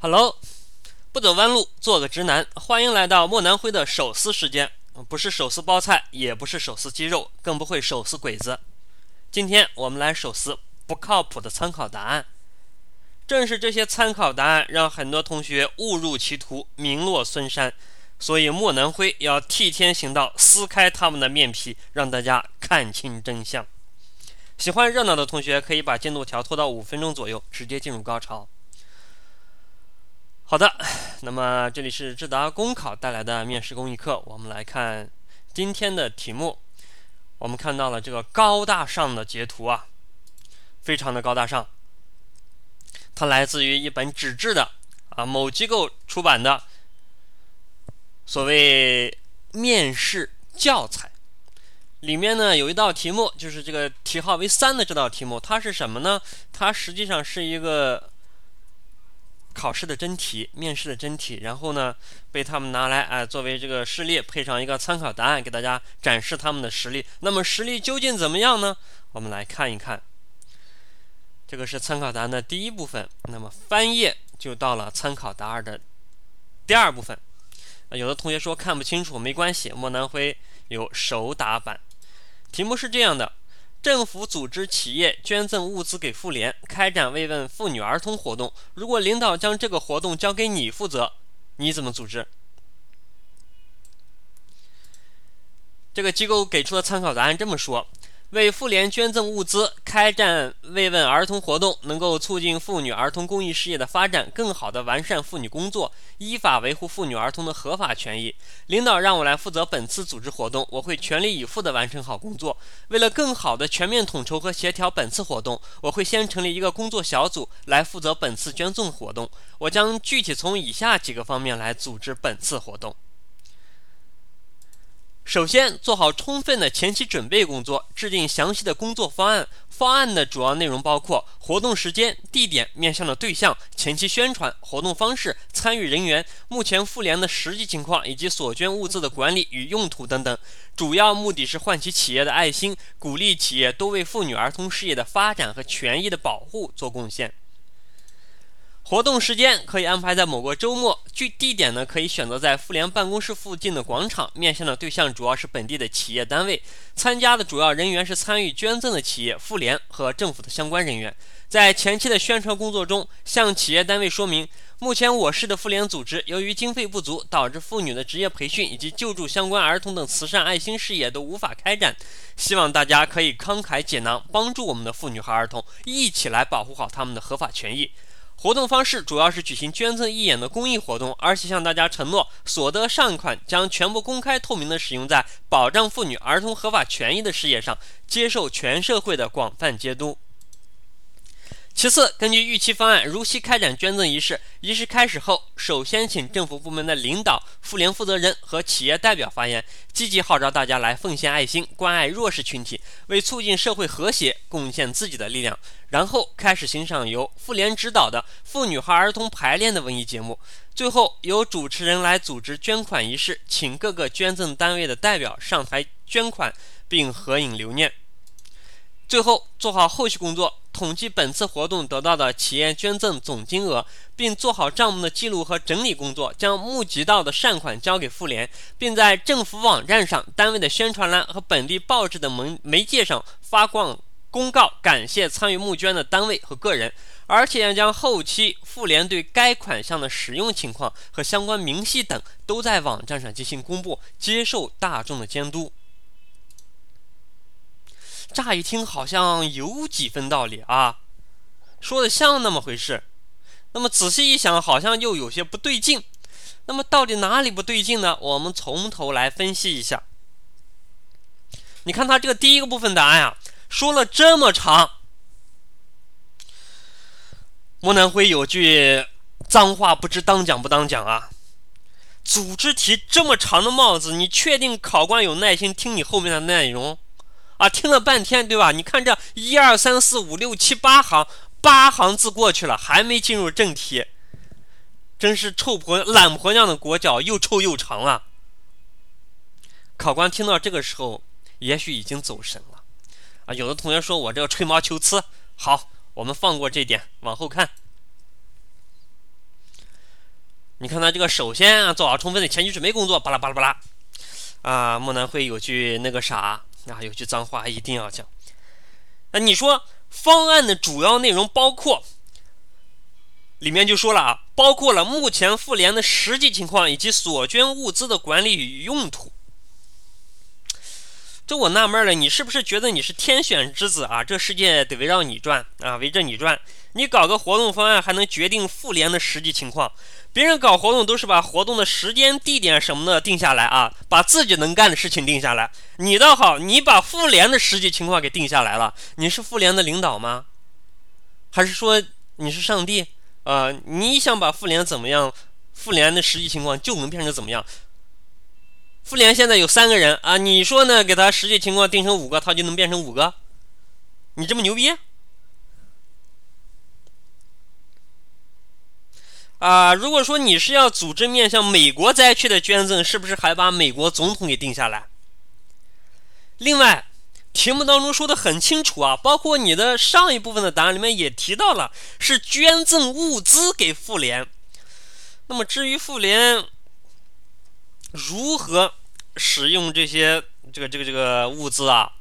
Hello，不走弯路，做个直男。欢迎来到莫南辉的手撕时间，不是手撕包菜，也不是手撕鸡肉，更不会手撕鬼子。今天我们来手撕不靠谱的参考答案。正是这些参考答案，让很多同学误入歧途，名落孙山。所以莫南辉要替天行道，撕开他们的面皮，让大家看清真相。喜欢热闹的同学可以把进度条拖到五分钟左右，直接进入高潮。好的，那么这里是智达公考带来的面试公益课，我们来看今天的题目。我们看到了这个高大上的截图啊，非常的高大上。它来自于一本纸质的啊某机构出版的所谓面试教材，里面呢有一道题目，就是这个题号为三的这道题目，它是什么呢？它实际上是一个。考试的真题，面试的真题，然后呢，被他们拿来哎作为这个示例，配上一个参考答案，给大家展示他们的实力。那么实力究竟怎么样呢？我们来看一看。这个是参考答案的第一部分，那么翻页就到了参考答案的第二部分。有的同学说看不清楚，没关系，莫南辉有手打版。题目是这样的。政府组织企业捐赠物资给妇联，开展慰问妇女儿童活动。如果领导将这个活动交给你负责，你怎么组织？这个机构给出的参考答案这么说。为妇联捐赠物资，开展慰问儿童活动，能够促进妇女儿童公益事业的发展，更好地完善妇女工作，依法维护妇女儿童的合法权益。领导让我来负责本次组织活动，我会全力以赴地完成好工作。为了更好地全面统筹和协调本次活动，我会先成立一个工作小组来负责本次捐赠活动。我将具体从以下几个方面来组织本次活动。首先，做好充分的前期准备工作，制定详细的工作方案。方案的主要内容包括活动时间、地点、面向的对象、前期宣传、活动方式、参与人员、目前妇联的实际情况以及所捐物资的管理与用途等等。主要目的是唤起企业的爱心，鼓励企业多为妇女儿童事业的发展和权益的保护做贡献。活动时间可以安排在某个周末，具地点呢可以选择在妇联办公室附近的广场。面向的对象主要是本地的企业单位，参加的主要人员是参与捐赠的企业、妇联和政府的相关人员。在前期的宣传工作中，向企业单位说明，目前我市的妇联组织由于经费不足，导致妇女的职业培训以及救助相关儿童等慈善爱心事业都无法开展。希望大家可以慷慨解囊，帮助我们的妇女和儿童，一起来保护好他们的合法权益。活动方式主要是举行捐赠义演的公益活动，而且向大家承诺，所得善款将全部公开透明的使用在保障妇女儿童合法权益的事业上，接受全社会的广泛监督。其次，根据预期方案，如期开展捐赠仪式。仪式开始后，首先请政府部门的领导、妇联负责人和企业代表发言，积极号召大家来奉献爱心，关爱弱势群体，为促进社会和谐贡献自己的力量。然后开始欣赏由妇联指导的妇女和儿童排练的文艺节目。最后，由主持人来组织捐款仪式，请各个捐赠单位的代表上台捐款，并合影留念。最后，做好后续工作。统计本次活动得到的企业捐赠总金额，并做好账目的记录和整理工作，将募集到的善款交给妇联，并在政府网站上、单位的宣传栏和本地报纸的媒媒介上发放公告，感谢参与募捐的单位和个人，而且要将后期妇联对该款项的使用情况和相关明细等都在网站上进行公布，接受大众的监督。乍一听好像有几分道理啊，说的像那么回事。那么仔细一想，好像又有些不对劲。那么到底哪里不对劲呢？我们从头来分析一下。你看他这个第一个部分答案呀，说了这么长。莫南辉有句脏话，不知当讲不当讲啊。组织题这么长的帽子，你确定考官有耐心听你后面的内容？啊，听了半天，对吧？你看这一二三四五六七八行，八行字过去了，还没进入正题，真是臭婆懒婆娘的裹脚，又臭又长啊！考官听到这个时候，也许已经走神了。啊，有的同学说我这个吹毛求疵，好，我们放过这点，往后看。你看他这个首先啊做好充分的前期准备工作，巴拉巴拉巴拉。啊，木南会有句那个啥啊，有句脏话一定要讲。那你说方案的主要内容包括？里面就说了啊，包括了目前妇联的实际情况以及所捐物资的管理与用途。这我纳闷了，你是不是觉得你是天选之子啊？这世界得围绕你转啊，围着你转。你搞个活动方案还能决定妇联的实际情况？别人搞活动都是把活动的时间、地点什么的定下来啊，把自己能干的事情定下来。你倒好，你把妇联的实际情况给定下来了。你是妇联的领导吗？还是说你是上帝？啊，你想把妇联怎么样？妇联的实际情况就能变成怎么样？妇联现在有三个人啊，你说呢？给他实际情况定成五个，他就能变成五个？你这么牛逼？啊，如果说你是要组织面向美国灾区的捐赠，是不是还把美国总统给定下来？另外。题目当中说的很清楚啊，包括你的上一部分的答案里面也提到了，是捐赠物资给妇联。那么至于妇联如何使用这些这个这个这个物资啊，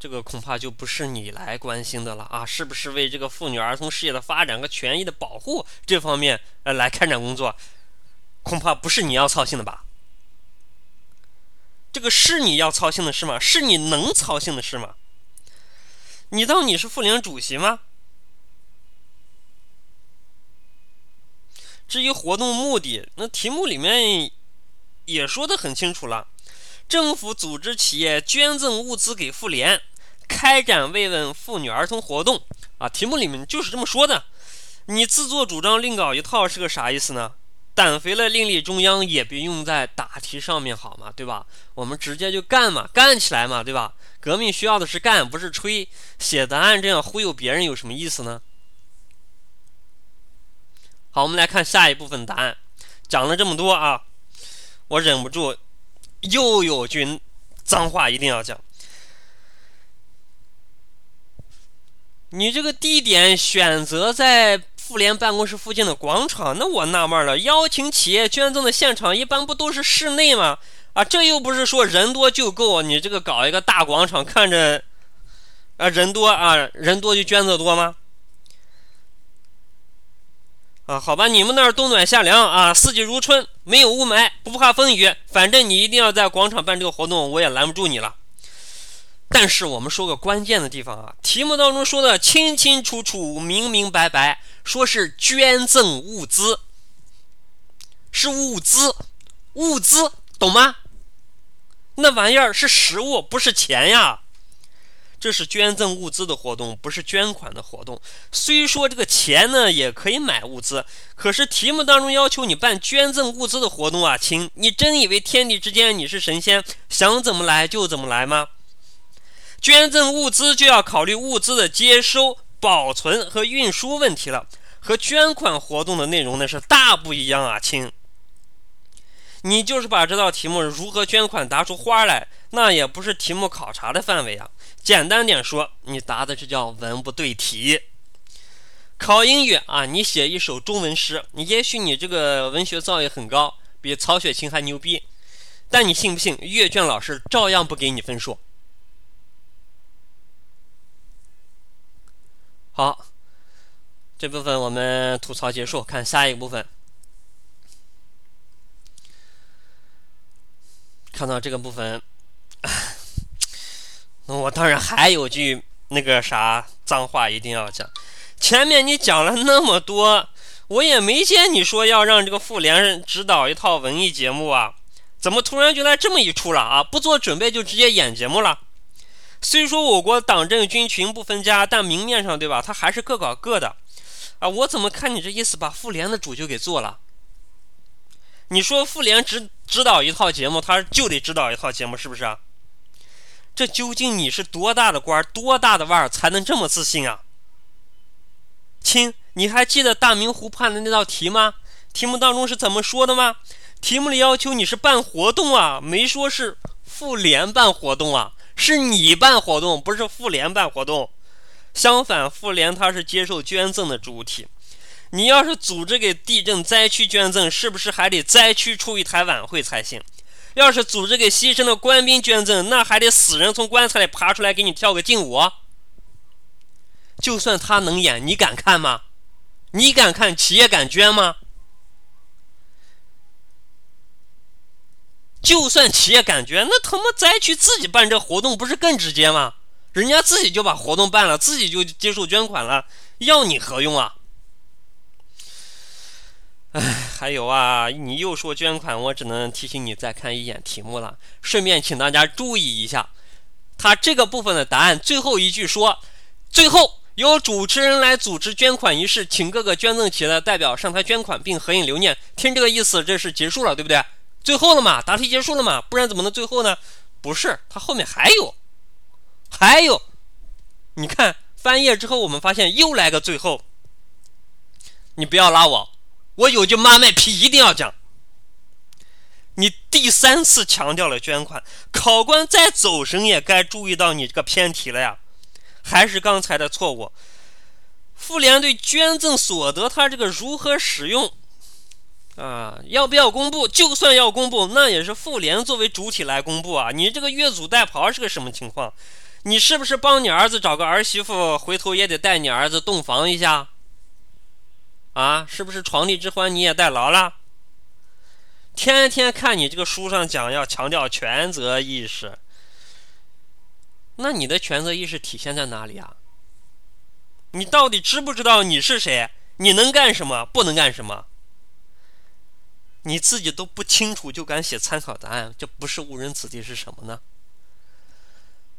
这个恐怕就不是你来关心的了啊，是不是为这个妇女儿童事业的发展和权益的保护这方面呃来开展工作，恐怕不是你要操心的吧？这个是你要操心的事吗？是你能操心的事吗？你当你是妇联主席吗？至于活动目的，那题目里面也说的很清楚了：政府组织企业捐赠物资给妇联，开展慰问妇女儿童活动。啊，题目里面就是这么说的。你自作主张另搞一套是个啥意思呢？胆肥了，另立中央也别用在答题上面，好吗？对吧？我们直接就干嘛，干起来嘛，对吧？革命需要的是干，不是吹。写答案这样忽悠别人有什么意思呢？好，我们来看下一部分答案。讲了这么多啊，我忍不住又有句脏话一定要讲。你这个地点选择在。妇联办公室附近的广场，那我纳闷了。邀请企业捐赠的现场一般不都是室内吗？啊，这又不是说人多就够，你这个搞一个大广场，看着啊人多啊人多就捐赠多吗？啊，好吧，你们那儿冬暖夏凉啊，四季如春，没有雾霾，不怕风雨，反正你一定要在广场办这个活动，我也拦不住你了。但是我们说个关键的地方啊，题目当中说的清清楚楚、明明白白，说是捐赠物资，是物资，物资，懂吗？那玩意儿是实物，不是钱呀。这是捐赠物资的活动，不是捐款的活动。虽说这个钱呢也可以买物资，可是题目当中要求你办捐赠物资的活动啊，亲，你真以为天地之间你是神仙，想怎么来就怎么来吗？捐赠物资就要考虑物资的接收、保存和运输问题了，和捐款活动的内容呢是大不一样啊，亲。你就是把这道题目如何捐款答出花来，那也不是题目考察的范围啊。简单点说，你答的这叫文不对题。考英语啊，你写一首中文诗，你也许你这个文学造诣很高，比曹雪芹还牛逼，但你信不信阅卷老师照样不给你分数？好，这部分我们吐槽结束，看下一个部分。看到这个部分，那我当然还有句那个啥脏话一定要讲。前面你讲了那么多，我也没见你说要让这个妇联指导一套文艺节目啊，怎么突然就来这么一出了啊？不做准备就直接演节目了？虽说我国党政军群不分家，但明面上对吧？他还是各搞各的，啊！我怎么看你这意思，把妇联的主就给做了？你说妇联指指导一套节目，他就得指导一套节目，是不是啊？这究竟你是多大的官儿，多大的腕儿，才能这么自信啊？亲，你还记得大明湖畔的那道题吗？题目当中是怎么说的吗？题目里要求你是办活动啊，没说是妇联办活动啊。是你办活动，不是妇联办活动。相反，妇联它是接受捐赠的主体。你要是组织给地震灾区捐赠，是不是还得灾区出一台晚会才行？要是组织给牺牲的官兵捐赠，那还得死人从棺材里爬出来给你跳个劲舞。就算他能演，你敢看吗？你敢看？企业敢捐吗？就算企业敢捐，那他妈灾区自己办这活动不是更直接吗？人家自己就把活动办了，自己就接受捐款了，要你何用啊？哎，还有啊，你又说捐款，我只能提醒你再看一眼题目了。顺便请大家注意一下，他这个部分的答案最后一句说：“最后由主持人来组织捐款仪式，请各个捐赠企业的代表上台捐款并合影留念。”听这个意思，这是结束了，对不对？最后了嘛？答题结束了嘛？不然怎么能最后呢？不是，它后面还有，还有。你看翻页之后，我们发现又来个最后。你不要拉我。我有句妈卖批，一定要讲。你第三次强调了捐款，考官再走神也该注意到你这个偏题了呀。还是刚才的错误。妇联对捐赠所得，它这个如何使用啊？要不要公布？就算要公布，那也是妇联作为主体来公布啊。你这个越俎代庖是个什么情况？你是不是帮你儿子找个儿媳妇，回头也得带你儿子洞房一下？啊，是不是床笫之欢你也代劳了？天天看你这个书上讲要强调权责意识，那你的权责意识体现在哪里啊？你到底知不知道你是谁？你能干什么？不能干什么？你自己都不清楚就敢写参考答案，这不是误人子弟是什么呢？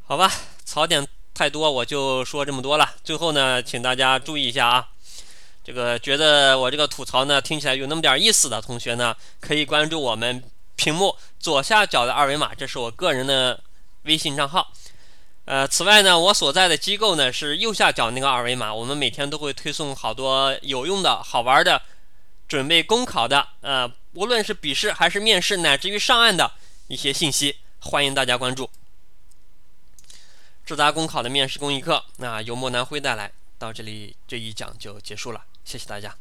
好吧，槽点太多，我就说这么多了。最后呢，请大家注意一下啊。这个觉得我这个吐槽呢听起来有那么点意思的同学呢，可以关注我们屏幕左下角的二维码，这是我个人的微信账号。呃，此外呢，我所在的机构呢是右下角那个二维码，我们每天都会推送好多有用的、好玩的、准备公考的，呃，无论是笔试还是面试，乃至于上岸的一些信息，欢迎大家关注。智达公考的面试公益课，那由莫南辉带来，到这里这一讲就结束了。谢谢大家。